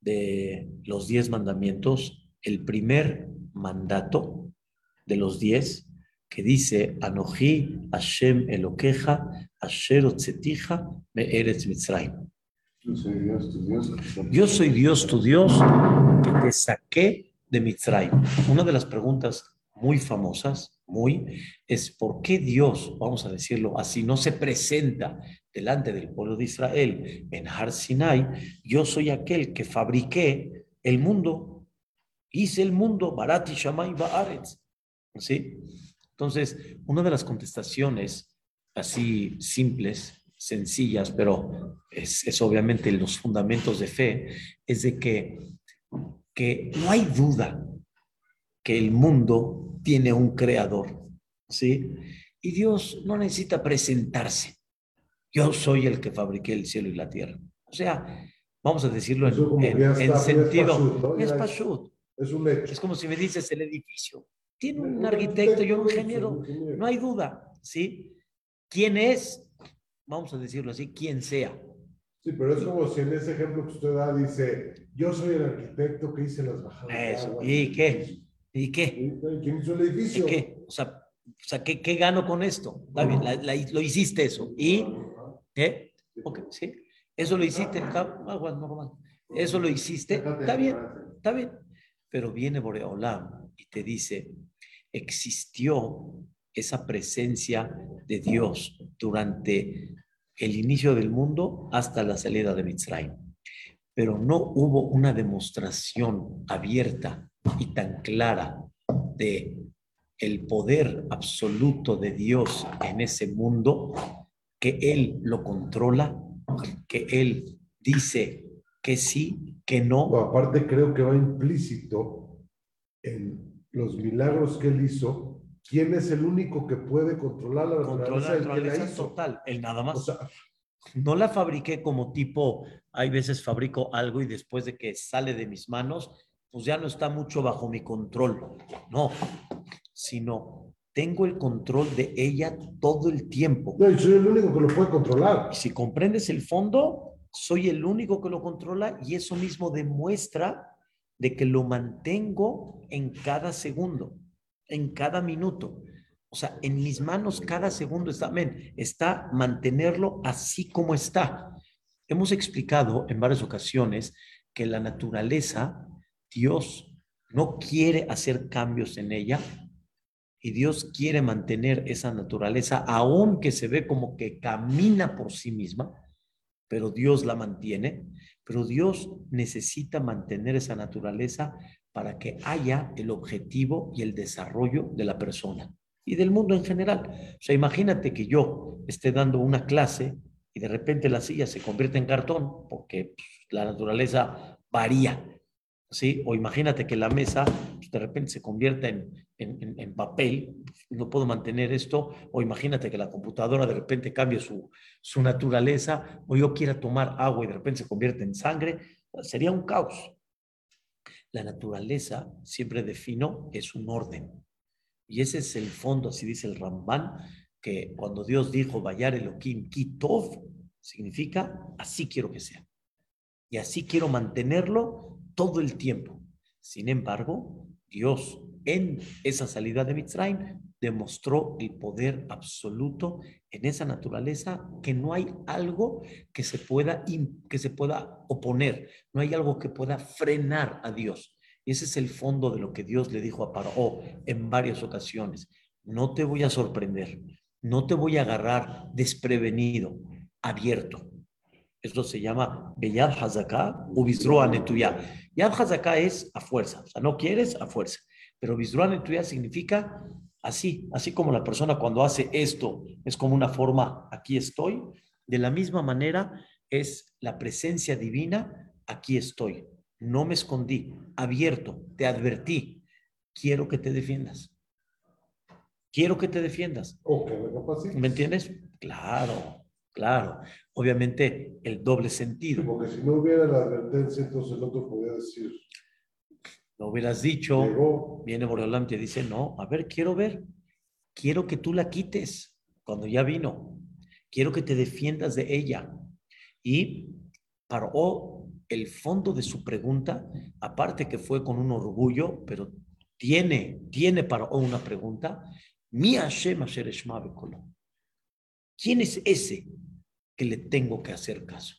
De los diez mandamientos, el primer mandato de los diez que dice, Anoji Hashem Elokeja, Asher Otzetija, Me Eretz Mitzrayim. Yo soy Dios, tu Dios. Yo soy Dios, tu Dios, que te saqué de Mitzrayim. Una de las preguntas muy famosas, muy, es por qué Dios, vamos a decirlo así, no se presenta delante del pueblo de Israel en Har Sinai. Yo soy aquel que fabriqué el mundo, hice el mundo, Barati Shamay Baaretz. ¿Sí? Entonces, una de las contestaciones así simples, sencillas, pero es, es obviamente los fundamentos de fe, es de que, que no hay duda que el mundo tiene un creador, ¿sí? Y Dios no necesita presentarse. Yo soy el que fabriqué el cielo y la tierra. O sea, vamos a decirlo en, sentido. Es, es, un es como si me dices el edificio. Tiene un arquitecto y un ingeniero, no hay duda, ¿sí? ¿Quién es? Vamos a decirlo así, quien sea. Sí, pero es como si en ese ejemplo que usted da dice, yo soy el arquitecto que hice las bajadas. Eso, ¿y qué? ¿Y qué? ¿Quién hizo el edificio? qué? O sea, o sea ¿qué, ¿qué, gano con esto? Está bien, lo hiciste eso. ¿Y qué? Okay, sí. Eso lo hiciste. Eso lo hiciste. Está bien, está bien. Pero viene Boreolam y te dice, existió esa presencia de Dios durante el inicio del mundo hasta la salida de Mitzrayim. Pero no hubo una demostración abierta y tan clara de el poder absoluto de Dios en ese mundo que Él lo controla, que Él dice que sí, que no. aparte creo que va implícito en los milagros que él hizo, ¿quién es el único que puede controlar la naturaleza? la naturaleza total, él nada más. no la fabriqué como tipo, hay veces fabrico algo y después de que sale de mis manos, pues ya no está mucho bajo mi control. No, sino tengo el control de ella todo el tiempo. No, y soy el único que lo puede controlar. Y si comprendes el fondo, soy el único que lo controla y eso mismo demuestra de que lo mantengo en cada segundo, en cada minuto. O sea, en mis manos cada segundo está, amén, está mantenerlo así como está. Hemos explicado en varias ocasiones que la naturaleza, Dios no quiere hacer cambios en ella y Dios quiere mantener esa naturaleza, aunque se ve como que camina por sí misma, pero Dios la mantiene. Pero Dios necesita mantener esa naturaleza para que haya el objetivo y el desarrollo de la persona y del mundo en general. O sea, imagínate que yo esté dando una clase y de repente la silla se convierte en cartón porque pues, la naturaleza varía. ¿Sí? O imagínate que la mesa pues, de repente se convierta en, en, papel, no puedo mantener esto, o imagínate que la computadora de repente cambie su, su naturaleza, o yo quiera tomar agua y de repente se convierte en sangre, sería un caos. La naturaleza, siempre defino, es un orden. Y ese es el fondo, así dice el Ramban, que cuando Dios dijo, Vayar Elohim Kitov, significa así quiero que sea. Y así quiero mantenerlo todo el tiempo. Sin embargo, Dios en esa salida de Mitzrayim demostró el poder absoluto en esa naturaleza que no hay algo que se pueda que se pueda oponer, no hay algo que pueda frenar a Dios. Y ese es el fondo de lo que Dios le dijo a Paró en varias ocasiones. No te voy a sorprender, no te voy a agarrar desprevenido, abierto. Esto se llama Beyad Hazaká u Netuya. Yad Hazaká es a fuerza, o sea, no quieres a fuerza. Pero Netuya significa así, así como la persona cuando hace esto es como una forma, aquí estoy. De la misma manera es la presencia divina, aquí estoy. No me escondí, abierto, te advertí. Quiero que te defiendas. Quiero que te defiendas. ¿Me entiendes? Claro. Claro, obviamente el doble sentido. porque si no hubiera la advertencia, entonces el otro podría decir. Lo hubieras dicho, viene Boreolam y te dice, no, a ver, quiero ver, quiero que tú la quites cuando ya vino, quiero que te defiendas de ella. Y Paró el fondo de su pregunta, aparte que fue con un orgullo, pero tiene, tiene Paró una pregunta. Mi Hashem ¿Quién es ese que le tengo que hacer caso?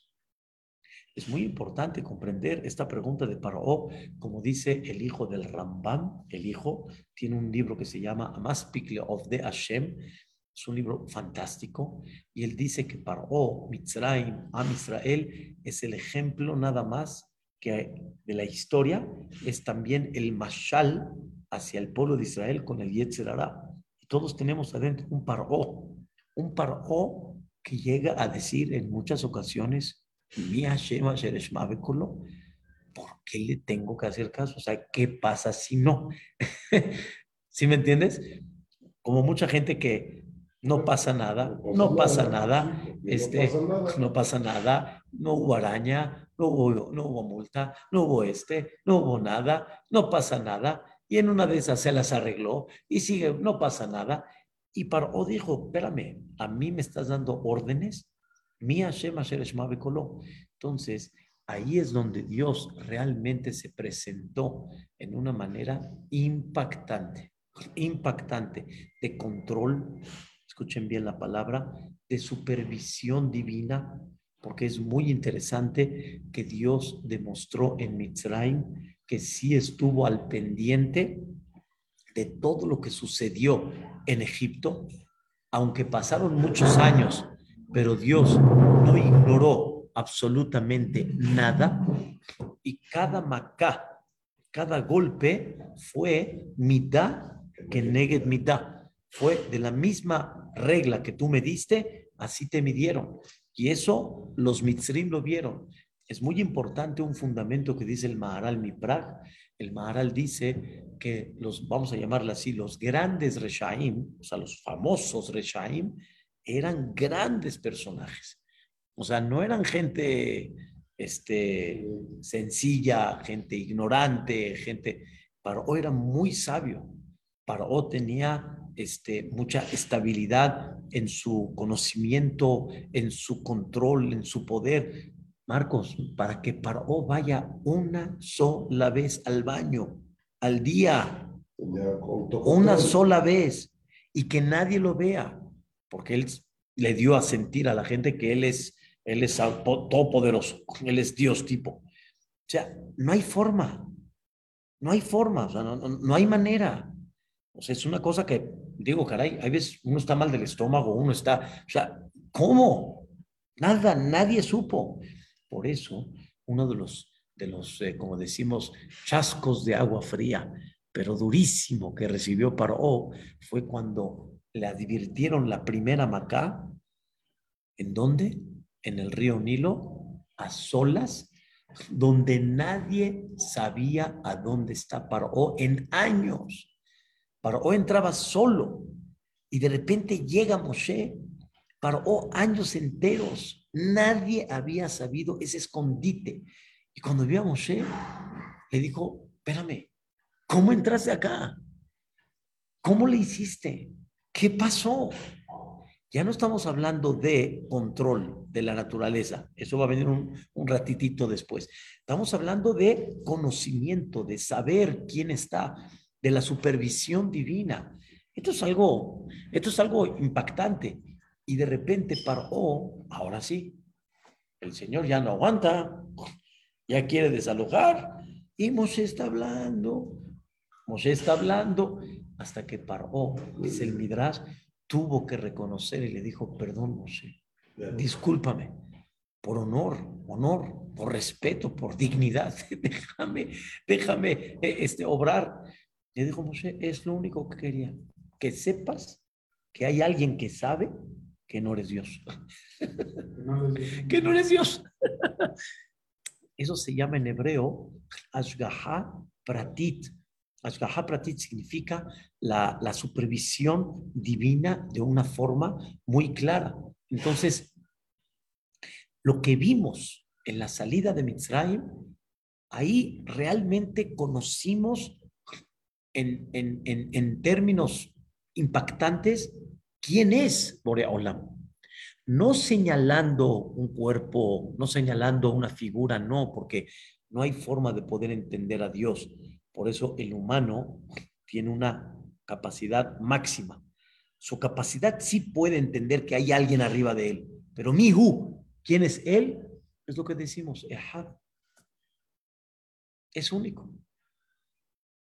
Es muy importante comprender esta pregunta de Paró, como dice el hijo del Rambam, el hijo tiene un libro que se llama Amaspikle of the Hashem, es un libro fantástico, y él dice que Paró, Mitzrayim, Am Israel, es el ejemplo nada más que de la historia, es también el mashal hacia el pueblo de Israel con el Yetzerara. Y todos tenemos adentro un Paró, un Paró que llega a decir en muchas ocasiones, ¿por qué le tengo que hacer caso? O sea, ¿qué pasa si no? ¿Sí me entiendes? Como mucha gente que no pasa nada, no pasa nada, este, no pasa nada, no hubo araña, no hubo, no hubo multa, no hubo este, no hubo nada, no pasa nada, y en una de esas se las arregló y sigue, no pasa nada. Y Paró dijo, espérame, a mí me estás dando órdenes entonces, ahí es donde Dios realmente se presentó en una manera impactante, impactante de control, escuchen bien la palabra, de supervisión divina, porque es muy interesante que Dios demostró en Mitzrayim que sí estuvo al pendiente de todo lo que sucedió en Egipto, aunque pasaron muchos años pero Dios no ignoró absolutamente nada y cada macá, cada golpe fue mitad que negue mitad. Fue de la misma regla que tú me diste, así te midieron. Y eso los mitzrim lo vieron. Es muy importante un fundamento que dice el Maharal Miprag. El Maharal dice que los, vamos a llamarle así, los grandes Reshaim, o sea, los famosos Reshaim, eran grandes personajes. O sea, no eran gente este, sencilla, gente ignorante, gente... Paró era muy sabio. Paró tenía este, mucha estabilidad en su conocimiento, en su control, en su poder. Marcos, para que Paró vaya una sola vez al baño, al día, una sola vez, y que nadie lo vea porque él le dio a sentir a la gente que él es, él es todopoderoso, él es Dios tipo. O sea, no hay forma, no hay forma, o sea, no, hay manera. O sea, es una cosa que, digo, caray, hay veces uno está mal del estómago, uno está, o sea, ¿cómo? Nada, nadie supo. Por eso, uno de los, de los eh, como decimos, chascos de agua fría, pero durísimo que recibió Paró fue cuando le advirtieron la primera Macá, ¿en dónde? En el río Nilo, a solas, donde nadie sabía a dónde está Paró en años. Paró entraba solo y de repente llega Moshe. Paró años enteros. Nadie había sabido ese escondite. Y cuando vio a Moshe, le dijo, espérame, ¿cómo entraste acá? ¿Cómo le hiciste? ¿Qué pasó? Ya no estamos hablando de control de la naturaleza, eso va a venir un, ratitito después. Estamos hablando de conocimiento, de saber quién está, de la supervisión divina. Esto es algo, esto es algo impactante. Y de repente paró, ahora sí, el Señor ya no aguanta, ya quiere desalojar. Y Moshe está hablando, Moshe está hablando, hasta que paró, dice el Midrash, tuvo que reconocer y le dijo, perdón, Moshe, discúlpame, por honor, honor, por respeto, por dignidad, déjame, déjame eh, este, obrar. Le dijo Moshe, es lo único que quería, que sepas que hay alguien que sabe que no eres Dios. que no eres Dios. Eso se llama en hebreo Ashgaha Pratit Ashgaha Pratit significa la, la supervisión divina de una forma muy clara. Entonces, lo que vimos en la salida de Mitzrayim, ahí realmente conocimos en, en, en, términos impactantes quién es Borea Olam. no señalando un cuerpo, no señalando una figura, no, porque no hay forma de poder entender a Dios. Por eso el humano tiene una capacidad máxima. Su capacidad sí puede entender que hay alguien arriba de él, pero Mihu, ¿quién es él? Es lo que decimos, Ehad. Es único.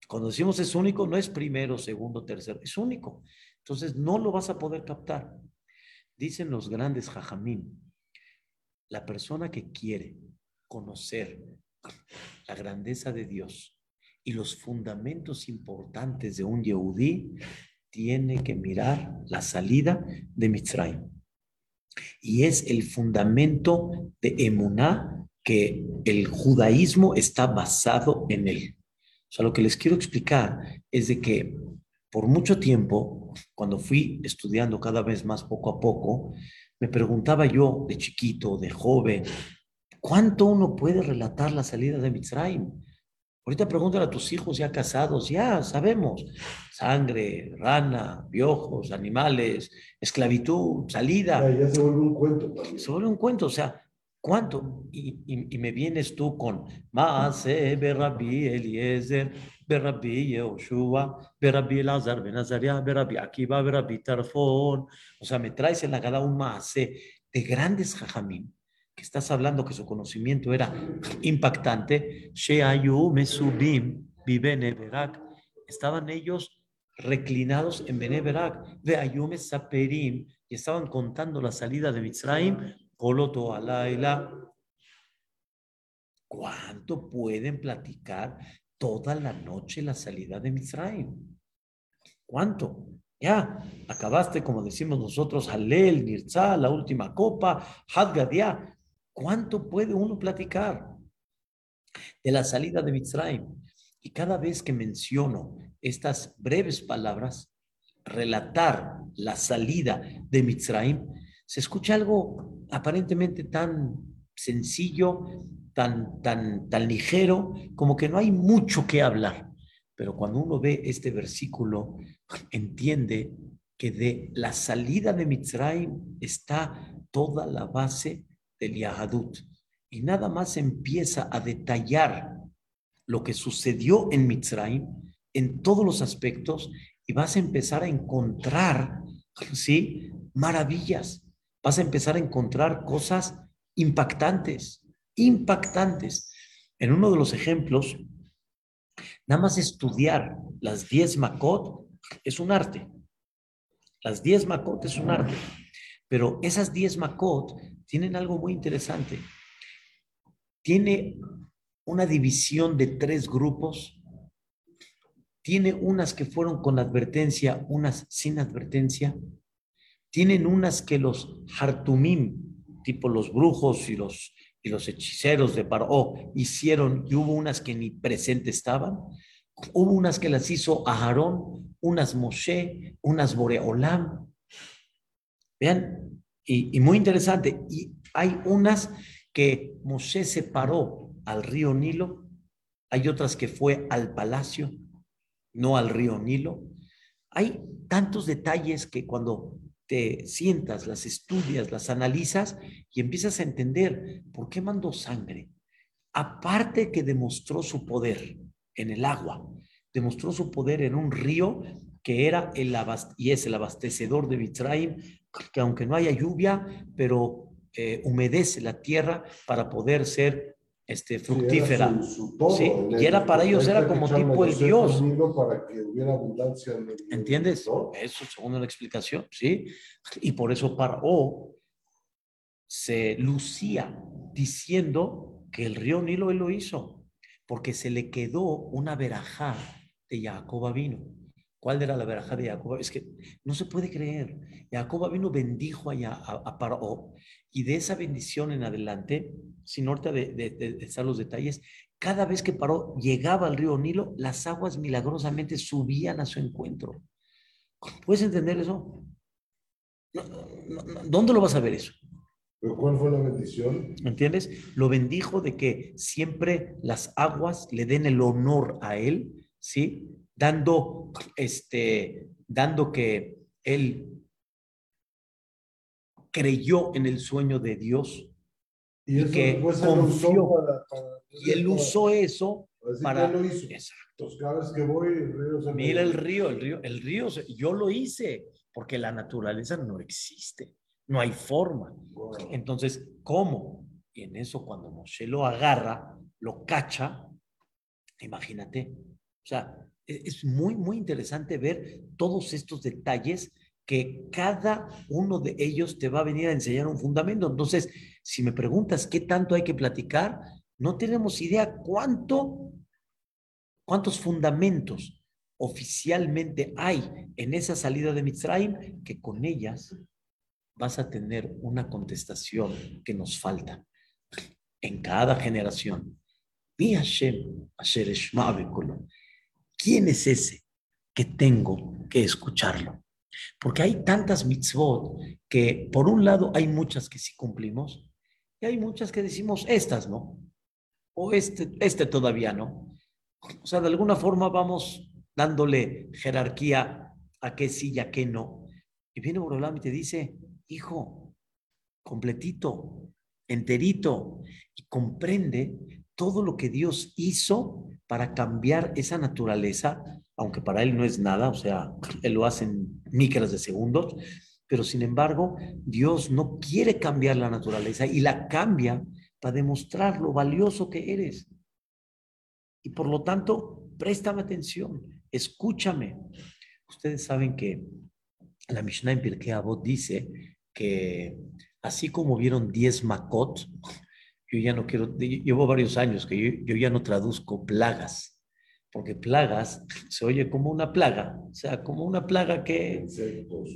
Cuando decimos es único, no es primero, segundo, tercero, es único. Entonces no lo vas a poder captar. Dicen los grandes jajamín, la persona que quiere conocer la grandeza de Dios y los fundamentos importantes de un Yehudí, tiene que mirar la salida de Mitzrayim. Y es el fundamento de Emuná que el judaísmo está basado en él. O sea, lo que les quiero explicar es de que por mucho tiempo, cuando fui estudiando cada vez más poco a poco, me preguntaba yo de chiquito, de joven, ¿cuánto uno puede relatar la salida de Mitzrayim? Ahorita pregúntale a tus hijos ya casados, ya sabemos, sangre, rana, piojos, animales, esclavitud, salida. Ya, ya se vuelve un cuento. Se vuelve un cuento, o sea, ¿Cuánto? Y, y, y, me vienes tú con Maase, Berrabi, Eliezer, Berrabi, Yehoshua, Berrabi, Elazar, Benazaria, Berrabi, Akiva, Berrabi, Tarfón. O sea, me traes en la gada un Maase de grandes jajamín, que estás hablando que su conocimiento era impactante. Sheayu, Mesubim, Vivene, Berak. Estaban ellos reclinados en Beneberak, de Ayume Saperim, y estaban contando la salida de Mitzrayim Coloto Alaila. ¿Cuánto pueden platicar toda la noche la salida de Misraim? ¿Cuánto? Ya, acabaste, como decimos nosotros, Halel, Nirza, la última copa, Hadgadia. ¿Cuánto puede uno platicar de la salida de Mitzrayim? Y cada vez que menciono estas breves palabras, relatar la salida de Mitzrayim, se escucha algo aparentemente tan sencillo, tan, tan, tan ligero, como que no hay mucho que hablar. Pero cuando uno ve este versículo, entiende que de la salida de Mitzrayim está toda la base del Yahadut. Y nada más empieza a detallar lo que sucedió en Mitzrayim en todos los aspectos y vas a empezar a encontrar, ¿sí? Maravillas vas a empezar a encontrar cosas impactantes, impactantes. En uno de los ejemplos, nada más estudiar las 10 Makot es un arte. Las 10 Makot es un arte. Pero esas 10 Makot tienen algo muy interesante. Tiene una división de tres grupos. Tiene unas que fueron con advertencia, unas sin advertencia tienen unas que los hartumim, tipo los brujos y los, y los hechiceros de Paró, hicieron y hubo unas que ni presente estaban. Hubo unas que las hizo Aarón, unas Moshe, unas Boreolam. Vean, y, y muy interesante, y hay unas que Moshe separó al río Nilo, hay otras que fue al palacio, no al río Nilo. Hay tantos detalles que cuando te sientas, las estudias, las analizas y empiezas a entender por qué mandó sangre. Aparte que demostró su poder en el agua, demostró su poder en un río que era el y es el abastecedor de Mitzrayim, que aunque no haya lluvia, pero eh, humedece la tierra para poder ser este, fructífera. Sí, y era para ellos, era como tipo el Dios. Para que hubiera abundancia ¿Entiendes? Eso según la explicación, ¿sí? Y por eso Paró se lucía diciendo que el río Nilo él lo hizo, porque se le quedó una verajá de Jacob vino. ¿Cuál era la verajá de Jacob? Es que no se puede creer. Jacob vino bendijo a, a, a Paró y de esa bendición en adelante, sin ahorita de, de, de, los detalles, cada vez que paró, llegaba al río Nilo, las aguas milagrosamente subían a su encuentro. ¿Puedes entender eso? ¿Dónde lo vas a ver eso? ¿Pero cuál fue la bendición? ¿Entiendes? Lo bendijo de que siempre las aguas le den el honor a él, ¿sí? Dando, este, dando que él creyó en el sueño de Dios Y, que confió. para- para- y él usó eso Así para... que él lo hizo. Exacto. Cada vez que voy, el río se me- Mira el río, el río, el río, yo lo hice, porque la naturaleza no existe, no hay forma. Wow. Entonces, ¿cómo? Y en eso cuando Moshe lo agarra, lo cacha, imagínate. O sea, e- es muy, muy interesante ver todos estos detalles que cada uno de ellos te va a venir a enseñar un fundamento. Entonces, si me preguntas qué tanto hay que platicar, no tenemos idea cuánto, cuántos fundamentos oficialmente hay en esa salida de Mitzrayim, que con ellas vas a tener una contestación que nos falta en cada generación. Mi Hashem, Asher. ¿Quién es ese que tengo que escucharlo? Porque hay tantas mitzvot que por un lado hay muchas que sí cumplimos y hay muchas que decimos estas no, o este, este todavía no. O sea, de alguna forma vamos dándole jerarquía a qué sí y a qué no. Y viene Borolam y te dice, hijo, completito, enterito, y comprende todo lo que Dios hizo para cambiar esa naturaleza, aunque para él no es nada, o sea, él lo hace en micras de segundos, pero sin embargo, Dios no quiere cambiar la naturaleza y la cambia para demostrar lo valioso que eres. Y por lo tanto, préstame atención, escúchame. Ustedes saben que la Mishnah en Pirkei Avot dice que así como vieron 10 makot, yo ya no quiero, llevo varios años que yo, yo ya no traduzco plagas, porque plagas se oye como una plaga, o sea, como una plaga que,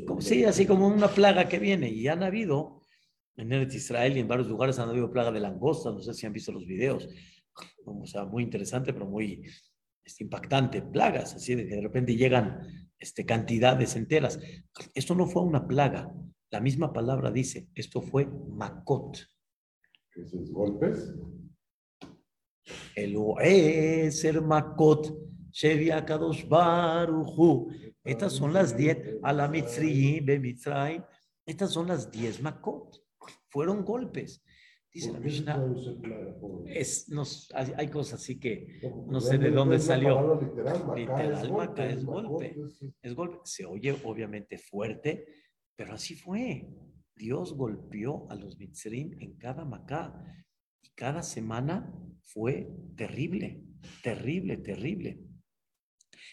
como, sí, así como una plaga que viene, y han habido, en Eretz Israel y en varios lugares han habido plaga de langosta, no sé si han visto los videos, o sea, muy interesante, pero muy este, impactante, plagas, así de que de repente llegan este, cantidades enteras. Esto no fue una plaga, la misma palabra dice, esto fue makot. Esos golpes. Estas son las 10, a la Mitzrayim, be Mitzrayim. Estas son las 10 makot. Fueron golpes. Dice la ¿Por qué se Mishnah. Es, nos, hay, hay cosas así que No, sé de dónde salió. Literal, Literal, es golpe, es golpe. Se oye obviamente fuerte, pero así fue. Dios golpeó a los Mitzrim en cada Macá. Y cada semana fue terrible, terrible, terrible.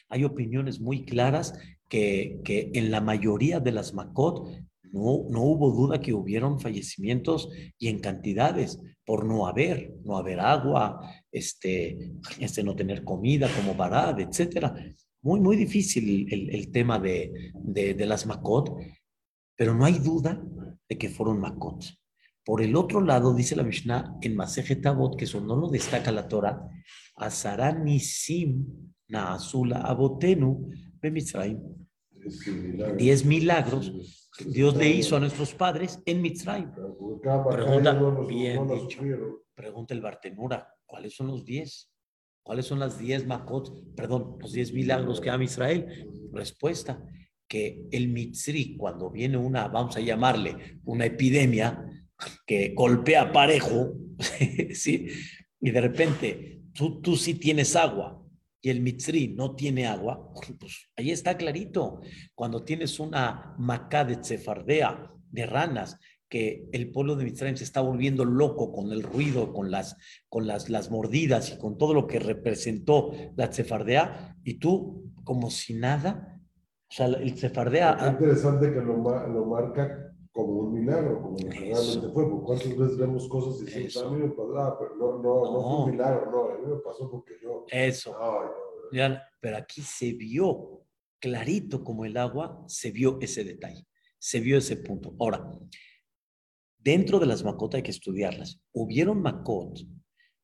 Hay opiniones muy claras que, que en la mayoría de las Makot no, no hubo duda que hubieron fallecimientos y en cantidades por no haber, no haber agua, este, este no tener comida como barad, etcétera. Muy, muy difícil el, el tema de, de, de las Makot, pero no hay duda de que fueron Makot. Por el otro lado, dice la Mishnah en Masejet Avot, que eso no lo destaca la Torah, Azaranisim Naasula Abotenu similar. Diez milagros Dios le hizo a nuestros padres en Mitzrayim. Pregunta, bien dicho. Pregunta el Bartenura, ¿cuáles son los diez? ¿Cuáles son las diez Makot? Perdón, los diez milagros que ama Israel. Respuesta, que el Mitzri, cuando viene una, vamos a llamarle, una epidemia que golpea parejo, ¿sí? y de repente tú, tú sí tienes agua y el Mitzri no tiene agua, pues ahí está clarito. Cuando tienes una macá de cefardea, de ranas, que el pueblo de Mitzrayim se está volviendo loco con el ruido, con las, con las, las mordidas y con todo lo que representó la cefardea, y tú como si nada, o sea, el cefardea... Qué interesante que lo, lo marca como un milagro, como lo que realmente fue. Porque cuántas veces vemos cosas y decimos, a mí me pasó, ah, pero no, no, no, fue No. un milagro, no, a mí me pasó porque yo. Eso. Ay, Ya, pero aquí se vio clarito como el agua, se vio ese detalle, se vio ese punto. Ahora, dentro de las Makot hay que estudiarlas. Hubieron Makot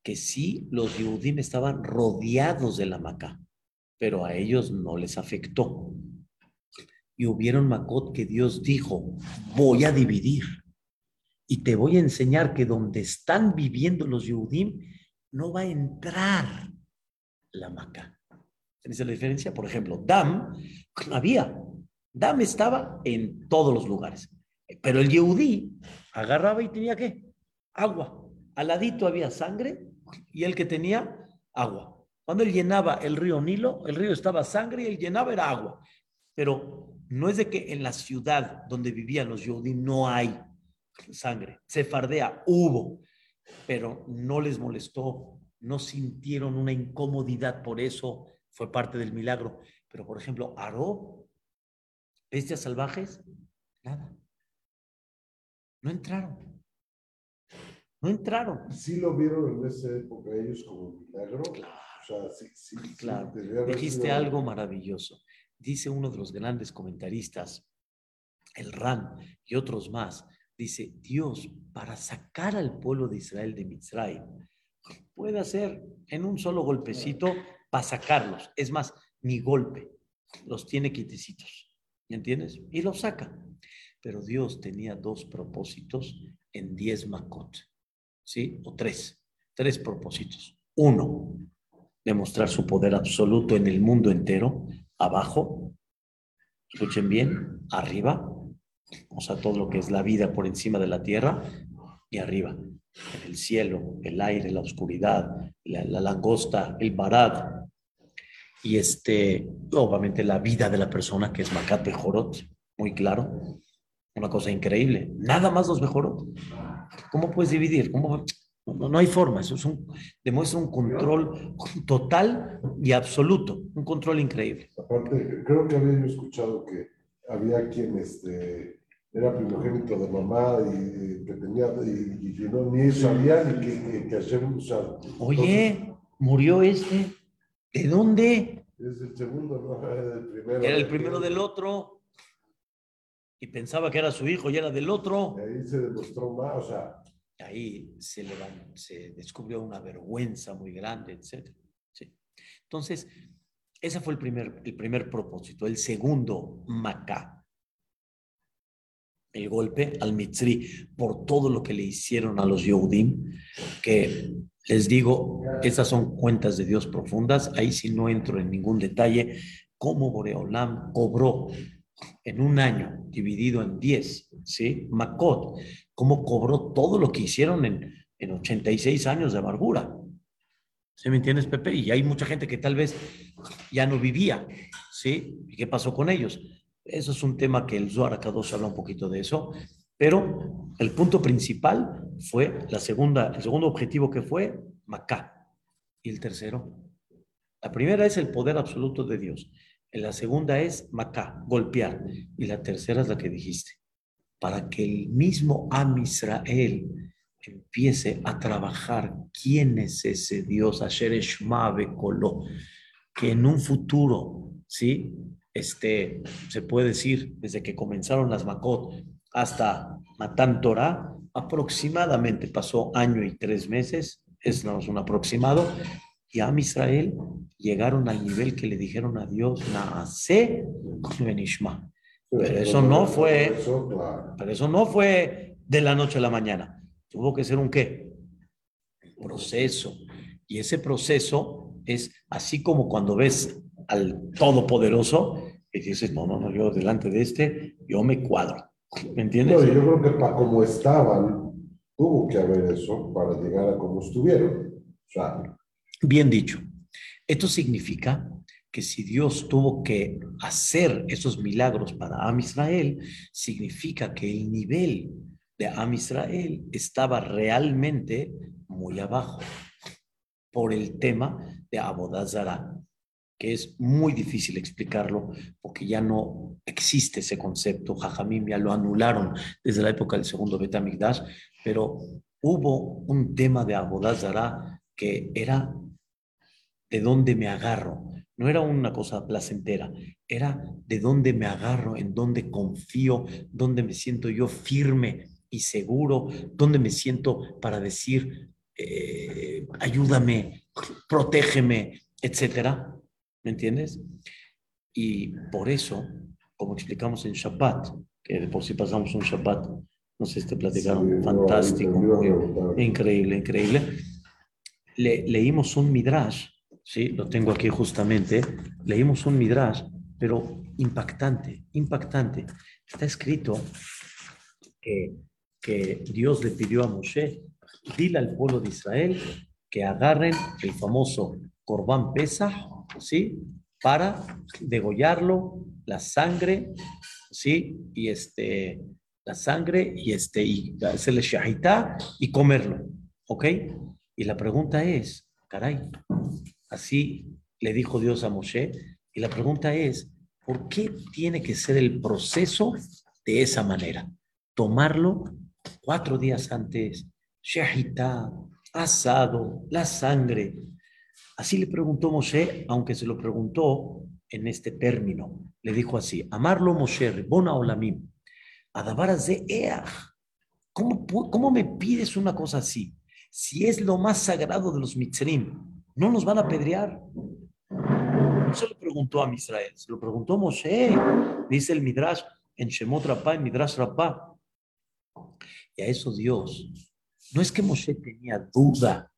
que sí los Yehudim estaban rodeados de la Macá, pero a ellos no les afectó. Y hubieron Makot que Dios dijo, voy a dividir y te voy a enseñar que donde están viviendo los Yehudim no va a entrar la Macá. ¿Tienes la diferencia? Por ejemplo, Dam había. Dam estaba en todos los lugares. Pero el Yehudí agarraba y tenía qué? Agua. Al ladito había sangre y el que tenía agua. Cuando él llenaba el río Nilo, el río estaba sangre y él llenaba era agua. Pero no es de que en la ciudad donde vivían los Yehudí no hay sangre. Se fardea, hubo, pero no les molestó, no sintieron una incomodidad por eso, fue parte del milagro. Pero, por ejemplo, Aró, bestias salvajes, nada. No entraron. No entraron. Sí lo vieron en esa época ellos como milagro. Claro. O sea, sí, sí, Claro, dijiste algo maravilloso. Dice uno de los grandes comentaristas, el Ran y otros más, dice, Dios, para sacar al pueblo de Israel de Mitzrayim, puede hacer en un solo golpecito para sacarlos. Es más, ni golpe, los tiene quietecitos. ¿Me entiendes? Y los saca. Pero Dios tenía dos propósitos en diez Makot, ¿sí? O tres, tres propósitos. Uno, demostrar su poder absoluto en el mundo entero, abajo, escuchen bien, arriba, o sea, todo lo que es la vida por encima de la tierra, y arriba, el cielo, el aire, la oscuridad, la, la langosta, el barad, y este, obviamente la vida de la persona, que es Macat Bejorot, muy claro, una cosa increíble, nada más los Bejorot. ¿Cómo puedes dividir? ¿Cómo? No, no hay forma, eso es un, demuestra un control total y absoluto, un control increíble. Aparte, creo que había yo escuchado que había quien este, era primogénito de mamá y, que tenía, y, y no ni sabía ni que, que, que Hashem, o sea, Oye, murió este, ¿de dónde? es el segundo, no era el primero. Era el primero del otro. Y pensaba que era su hijo y era del otro. Y ahí se demostró más, o sea, Ahí se, descubrió una vergüenza muy grande, etc. Entonces, ese fue el primer, el primer propósito. El segundo, Macá. El golpe al Mitzri por todo lo que le hicieron a los Yehudim, que les digo, esas son cuentas de Dios profundas. Ahí sí no entro en ningún detalle. Cómo Boreolam cobró en un año dividido en 10, ¿sí? Makot, cómo cobró todo lo que hicieron en, en 86 años de amargura. ¿Sí me entiendes, Pepe? Y hay mucha gente que tal vez ya no vivía, ¿sí? ¿Y qué pasó con ellos? Eso es un tema que el Zohar Kadosh habla un poquito de eso, pero el punto principal fue la segunda, el segundo objetivo que fue Macá. Y el tercero, la primera es el poder absoluto de Dios. La segunda es Macá, golpear. Y la tercera es la que dijiste, para que el mismo Am Israel empiece a trabajar quién es ese Dios, Asher Eshma Bekolo, que en un futuro, ¿sí? Este, se puede decir, desde que comenzaron las Makot hasta Matan Torah, aproximadamente pasó año y tres meses, es nada más un aproximado, y Am Israel llegaron al nivel que le dijeron a Dios, Naase Benishma. Pero eso no fue-. Pero eso no fue de la noche a la mañana. Tuvo que ser un qué? Proceso. Y ese proceso es así como cuando ves al Todopoderoso y dices, no, no, no, yo delante de este, yo me cuadro. ¿Me entiendes? No, yo creo que para como estaban, tuvo que haber eso para llegar a como estuvieron. O sea, Bien dicho. Esto significa que si Dios tuvo que hacer esos milagros para Am Israel, significa que el nivel de Am Israel estaba realmente muy abajo por el tema de Abodazara, que es muy difícil explicarlo porque ya no existe ese concepto. Jajamim ya lo anularon desde la época del segundo Betamigdash, pero hubo un tema de Abodazara que era de dónde me agarro. No era una cosa placentera, era de dónde me agarro, en dónde confío, dónde me siento yo firme y seguro, dónde me siento para decir, eh, ayúdame, protégeme, etcétera. ¿Me entiendes? Y por eso, como explicamos en Shabbat, que de por sí pasamos un Shabbat, no sé si te platicaron, sí, no, fantástico, muy, preguntar. increíble, increíble. Le- leímos un midrash, sí, lo tengo aquí justamente, leímos un midrash, pero impactante, impactante. Está escrito que, Dios le pidió a Moshe, dile al pueblo de Israel que agarren el famoso Corbán Pesa, ¿sí? Para degollarlo, la sangre, ¿sí? Y este, la sangre y este, y hacerle shahita y comerlo, ¿ok? Y la pregunta es, caray, así le dijo Dios a Moshe, y la pregunta es, ¿por qué tiene que ser el proceso de esa manera? Tomarlo cuatro días antes, shahita, asado, la sangre. Así le preguntó Moshe, aunque se lo preguntó en este término. Le dijo así, amarlo Moshe, bona olamim, adabaras de each. ¿Cómo, ¿Cómo me pides una cosa así? Si es lo más sagrado de los mitzrim, ¿no nos van a apedrear? No se lo preguntó a Israel, se lo preguntó a Moshe, dice el Midrash en Shemot Rapá, en Midrash Rapá. Y a eso Dios, no es que Moshe tenía duda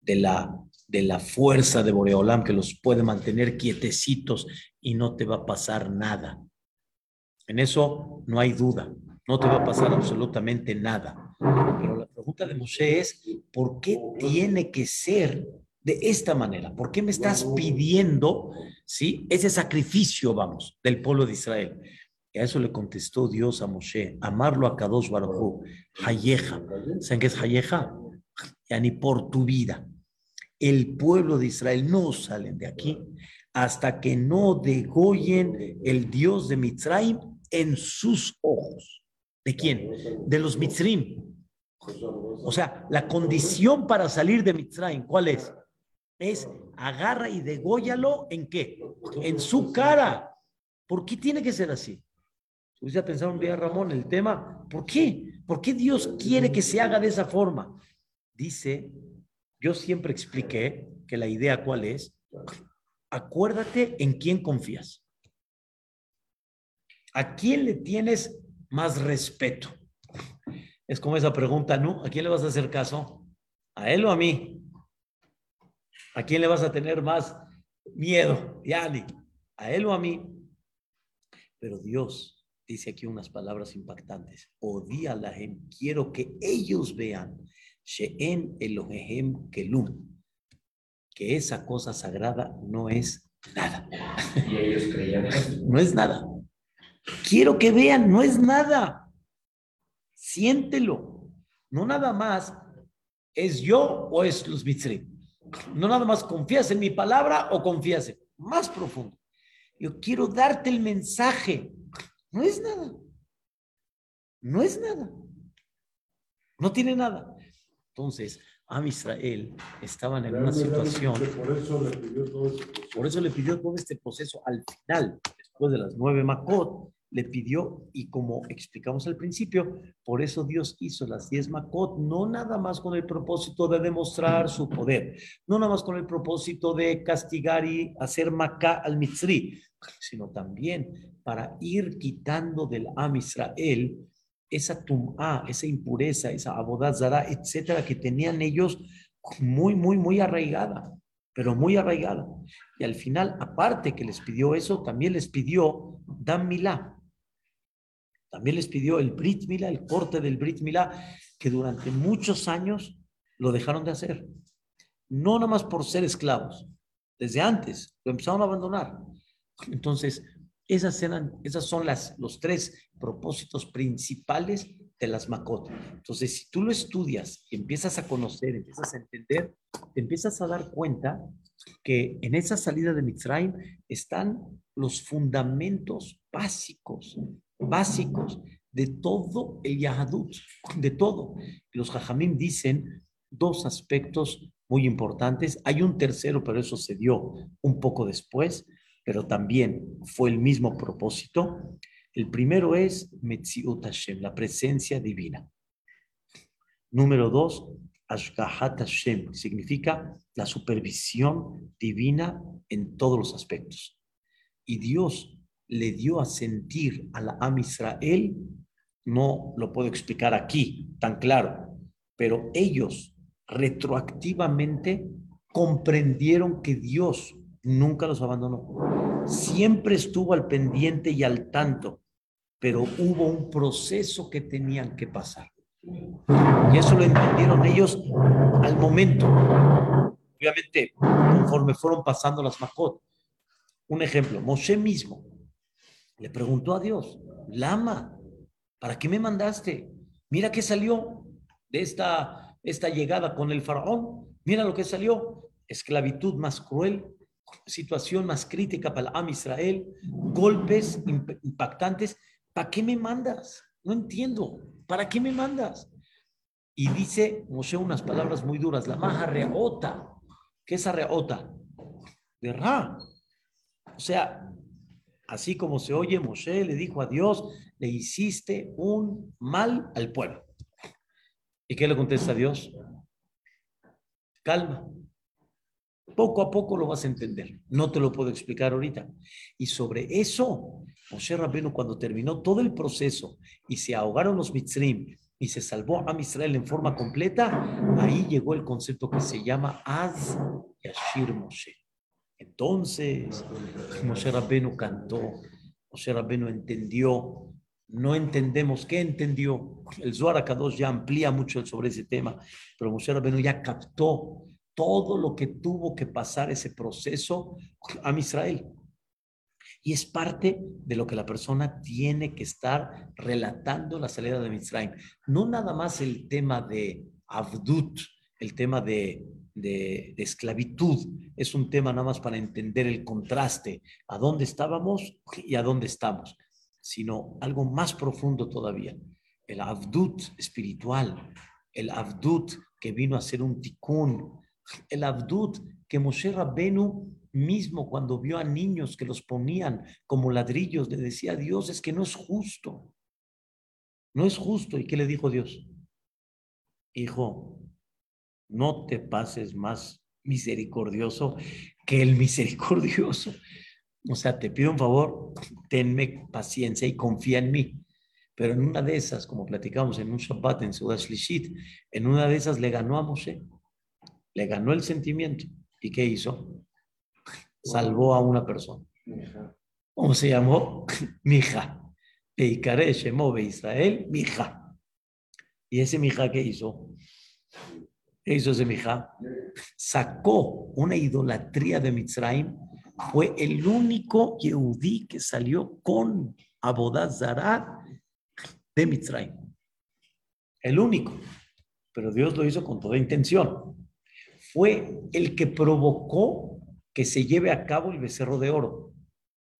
de la, de la fuerza de Boreolam que los puede mantener quietecitos y no te va a pasar nada. En eso no hay duda, no te va a pasar absolutamente nada. Pero la pregunta de Moshe es, ¿por qué tiene que ser de esta manera? ¿Por qué me estás pidiendo ¿sí? ese sacrificio, vamos, del pueblo de Israel? Y a eso le contestó Dios a Moshe, amarlo a Kadosh Baruj Hayeja. ¿Saben qué es Hayeja? Ya ni por tu vida. El pueblo de Israel no salen de aquí hasta que no degollen el Dios de Mitzrayim en sus ojos. ¿De quién? De los Mitzrim. O sea, la condición para salir de Mitzrayim, ¿cuál es? Es agarra y dególlalo en qué? En su cara. ¿Por qué tiene que ser así? Pensado un día, Ramón, el tema, ¿por qué? ¿Por qué Dios quiere que se haga de esa forma? Dice, yo siempre expliqué que la idea cuál es, acuérdate en quién confías. ¿A quién le tienes más respeto? Es como esa pregunta, ¿no? ¿A quién le vas a hacer caso? ¿A él o a mí? ¿A quién le vas a tener más miedo? Yani, ¿a él o a mí? Pero Dios dice aquí unas palabras impactantes. Odíalahem, quiero que ellos vean, She'en Elohehem Kelum, que esa cosa sagrada no es nada. Y ellos creían No es nada. Quiero que vean, no es nada. Siéntelo. No nada más es yo o es los mitzri. No nada más confías en mi palabra o confías en más profundo. Yo quiero darte el mensaje no es nada. No es nada. No tiene nada. Entonces, a Israel estaban en una situación. Por eso le pidió todo este. Por eso le pidió todo este proceso al final, después de las nueve Makot, le pidió, y como explicamos al principio, por eso Dios hizo las diez Makot, no nada más con el propósito de demostrar su poder, no nada más con el propósito de castigar y hacer Maká al Mitzri, sino también para ir quitando del Am Israel esa tum'a, esa impureza, esa abodazara, etcétera, que tenían ellos muy, muy, muy arraigada, pero muy arraigada. Y al final, aparte que les pidió eso, también les pidió Dan Milá. También les pidió el Brit Milá, el corte del Brit Milá, que durante muchos años lo dejaron de hacer. No nada más por ser esclavos, desde antes lo empezaron a abandonar. Entonces, esas, eran, esas son las, los tres propósitos principales de las Makot. Entonces, si tú lo estudias y empiezas a conocer, empiezas a entender, te empiezas a dar cuenta que en esa salida de Mitzrayim están los fundamentos básicos, básicos de todo el Yahadut, de todo. Los Jajamim dicen dos aspectos muy importantes. Hay un tercero, pero eso se dio un poco después, pero también fue el mismo propósito. El primero es Metziut Hashem, la presencia divina. Número dos, Ashgahat Hashem, significa la supervisión divina en todos los aspectos. Y Dios le dio a sentir a la Am Israel, no lo puedo explicar aquí tan claro, pero ellos retroactivamente comprendieron que Dios nunca los abandonó. Siempre estuvo al pendiente y al tanto pero hubo un proceso que tenían que pasar. Y eso lo entendieron ellos al momento. Obviamente, conforme fueron pasando las Makot. Un ejemplo, Moshe mismo le preguntó a Dios, Lama, ¿para qué me mandaste? Mira qué salió de esta, esta llegada con el faraón. Mira lo que salió. Esclavitud más cruel, situación más crítica para el Am Israel, golpes impactantes. ¿Para qué me mandas? No entiendo. ¿Para qué me mandas? Y dice Moshe unas palabras muy duras, la maja reota. ¿Qué es reota? De Ra. O sea, así como se oye, Moshe le dijo a Dios, le hiciste un mal al pueblo. ¿Y qué le contesta a Dios? Calma. Poco a poco lo vas a entender. No te lo puedo explicar ahorita. Y sobre eso, Moshe Rabbeinu, cuando terminó todo el proceso y se ahogaron los mitzrim y se salvó a Israel en forma completa, ahí llegó el concepto que se llama Az Yashir Moshe. Entonces, Moshe Rabbeinu cantó, Moshe Rabbeinu entendió, no entendemos qué entendió. El Zohar Kadosh ya amplía mucho sobre ese tema, pero Moshe Rabbeinu ya captó todo lo que tuvo que pasar ese proceso a Israel. Y es parte de lo que la persona tiene que estar relatando la salida de Mitzrayim. No nada más el tema de Abdut, el tema de, de, esclavitud, es un tema nada más para entender el contraste, a dónde estábamos y a dónde estamos, sino algo más profundo todavía, el Abdut espiritual, el Abdut que vino a ser un tikkun, el Abdut que Moshe Rabbenu mismo cuando vio a niños que los ponían como ladrillos, le decía a Dios, es que no es justo. No es justo. ¿Y qué le dijo Dios? Hijo, no te pases más misericordioso que el misericordioso. O sea, te pido un favor, tenme paciencia y confía en mí. Pero en una de esas, como platicamos en un Shabbat en Sudash Lishit, en una de esas le ganó a Moshe. Le ganó el sentimiento. ¿Y qué hizo? salvó a una persona. ¿Cómo se llamó? Mija. Peikare Shemó Israel, Mija. ¿Y ese Mija qué hizo? ¿Qué hizo ese Mija? Sacó una idolatría de Mitzrayim. Fue el único Yehudí que salió con Abodazara de Mitzrayim. El único. Pero Dios lo hizo con toda intención. Fue el que provocó que se lleve a cabo el becerro de oro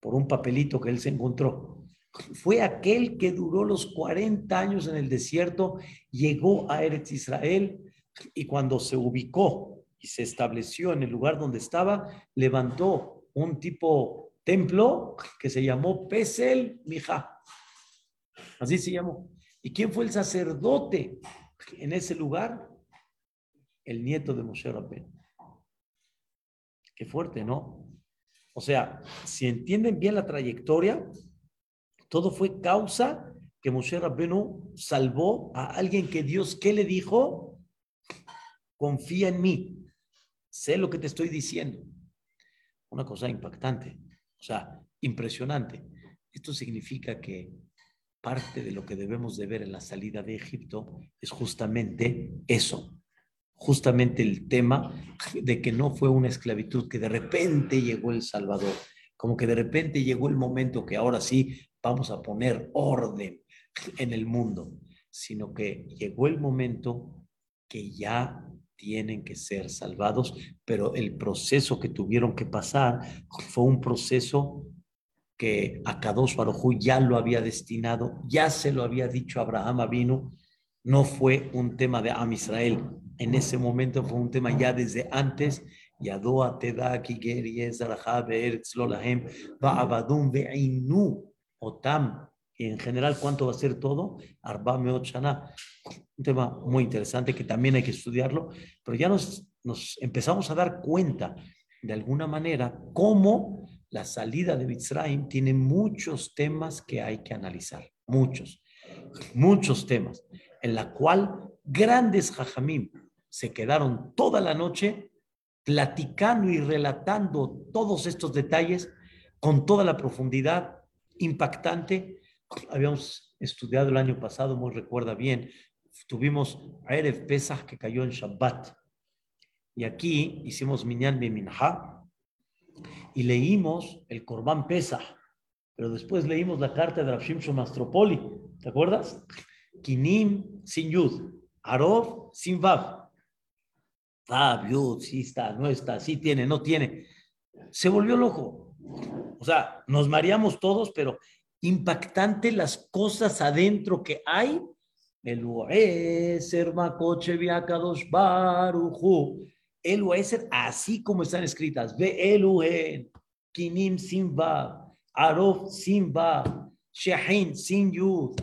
por un papelito que él se encontró. Fue aquel que duró los 40 años en el desierto, llegó a Eretz Israel y cuando se ubicó y se estableció en el lugar donde estaba, levantó un tipo templo que se llamó Pesel Mija. Así se llamó. ¿Y quién fue el sacerdote en ese lugar? El nieto de Moshe Rabbeinu fuerte, ¿no? O sea, si entienden bien la trayectoria, todo fue causa que Moshe Rabbenu salvó a alguien que Dios, ¿qué le dijo? Confía en mí. Sé lo que te estoy diciendo. Una cosa impactante, o sea, impresionante. Esto significa que parte de lo que debemos de ver en la salida de Egipto es justamente eso, justamente el tema de que no fue una esclavitud, que de repente llegó el Salvador, como que de repente llegó el momento que ahora sí vamos a poner orden en el mundo, sino que llegó el momento que ya tienen que ser salvados, pero el proceso que tuvieron que pasar fue un proceso que Akadosh Baruj ya lo había destinado, ya se lo había dicho Abraham vino, no fue un tema de Am Israel, en ese momento fue un tema ya desde antes. Yadoa Lolahem Otam. Y en general, ¿cuánto va a ser todo? Arba. Un tema muy interesante que también hay que estudiarlo, pero ya nos, nos empezamos a dar cuenta de alguna manera cómo la salida de Mitzrayim tiene muchos temas que hay que analizar. Muchos, muchos temas, en la cual grandes jajamim se quedaron toda la noche platicando y relatando todos estos detalles con toda la profundidad impactante, habíamos estudiado el año pasado, muy recuerda bien, tuvimos Erev Pesach que cayó en Shabbat. Y aquí hicimos Minyan Minha y leímos el Korban Pesach. Pero después leímos la carta de Rafshim Mastropoli. ¿Te acuerdas? Kinim sin Yud. Arov sin Vav. Vav, Yud, sí está, no está, sí tiene, no tiene. Se volvió loco. O sea, nos mareamos todos, pero impactante las cosas adentro que hay. El Ueser Makoche Viakadosh Baruchu. El Ueser, así como están escritas. Ve el Kinim sin Vav. Arov sin Vav. Shehin sin Yud.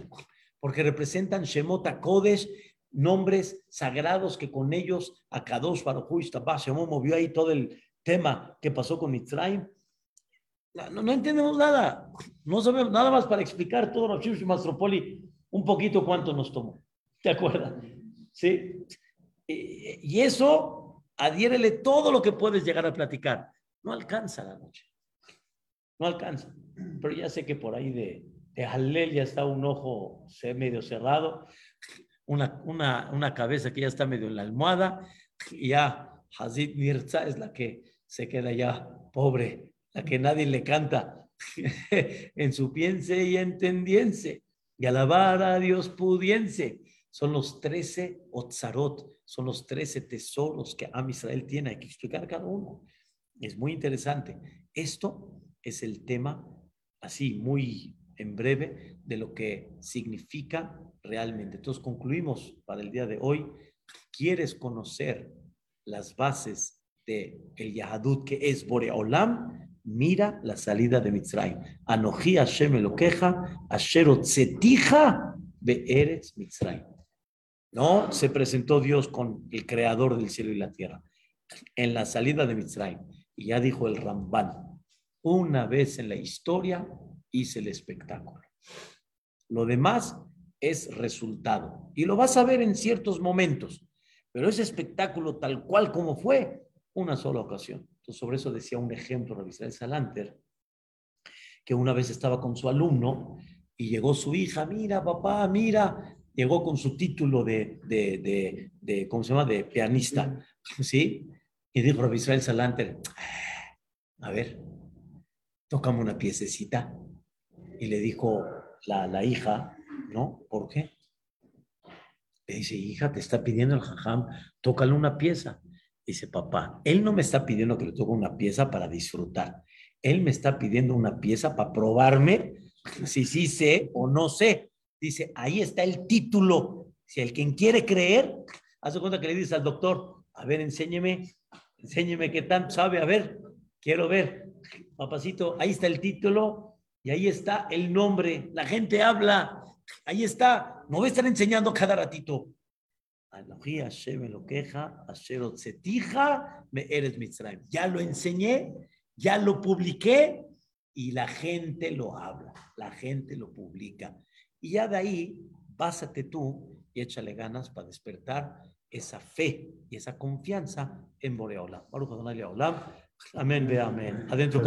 Porque representan Shemota Kodesh nombres sagrados que con ellos Akadosh Baruj se movió ahí todo el tema que pasó con Mitzrayim. No, entendemos nada, no sabemos nada más para explicar todo y Mastropoli un poquito cuánto nos tomó. ¿Te acuerdas? Sí. Y eso, adhiérele todo lo que puedes llegar a platicar. No alcanza la noche. No alcanza. Pero ya sé que por ahí de, de ya está un ojo medio cerrado una, una, una cabeza que ya está medio en la almohada, y ya Hazid Mirza es la que se queda ya pobre, la que nadie le canta en su piense y entendiense, y alabar a Dios pudiense. Son los trece otzarot, son los trece tesoros que Am Israel tiene, hay que explicar cada uno. Es muy interesante. Esto es el tema así, muy en breve, de lo que significa realmente. Entonces concluimos para el día de hoy. ¿Quieres conocer las bases de el Yahadut que es Boreolam? Mira la salida de Mitzrayim. Anoji Hashem Asherot Zetija Eretz Mitzrayim. No se presentó Dios con el creador del cielo y la tierra en la salida de Mitzrayim. Y ya dijo el Ramban, una vez en la historia hice el espectáculo. Lo demás es resultado. Y lo vas a ver en ciertos momentos. Pero ese espectáculo tal cual como fue, una sola ocasión. Entonces, sobre eso decía un ejemplo Rabisael Salanter, que una vez estaba con su alumno y llegó su hija, mira papá, mira, llegó con su título de, de, de, ¿cómo se llama?, de pianista, ¿sí? Y dijo Rabisael Salanter, a ver, tócame una piececita. Y le dijo la, la hija, ¿no? ¿Por qué? Le dice, hija, te está pidiendo el jajam, tócale una pieza. Dice, papá, él no me está pidiendo que le toque una pieza para disfrutar. Él me está pidiendo una pieza para probarme si sí sé o no sé. Dice, ahí está el título. Si el quien quiere creer, hace cuenta que le dice al doctor, a ver, enséñeme, enséñeme qué tanto sabe, a ver, quiero ver. Papacito, ahí está el título y ahí está el nombre. La gente habla, Ahí está. No voy a estar enseñando cada ratito. Ya lo enseñé, ya lo publiqué y la gente lo habla, la gente lo publica. Y ya de ahí, básate tú y échale ganas para despertar esa fe y esa confianza en Boreola. Amén, ve amén. Adentro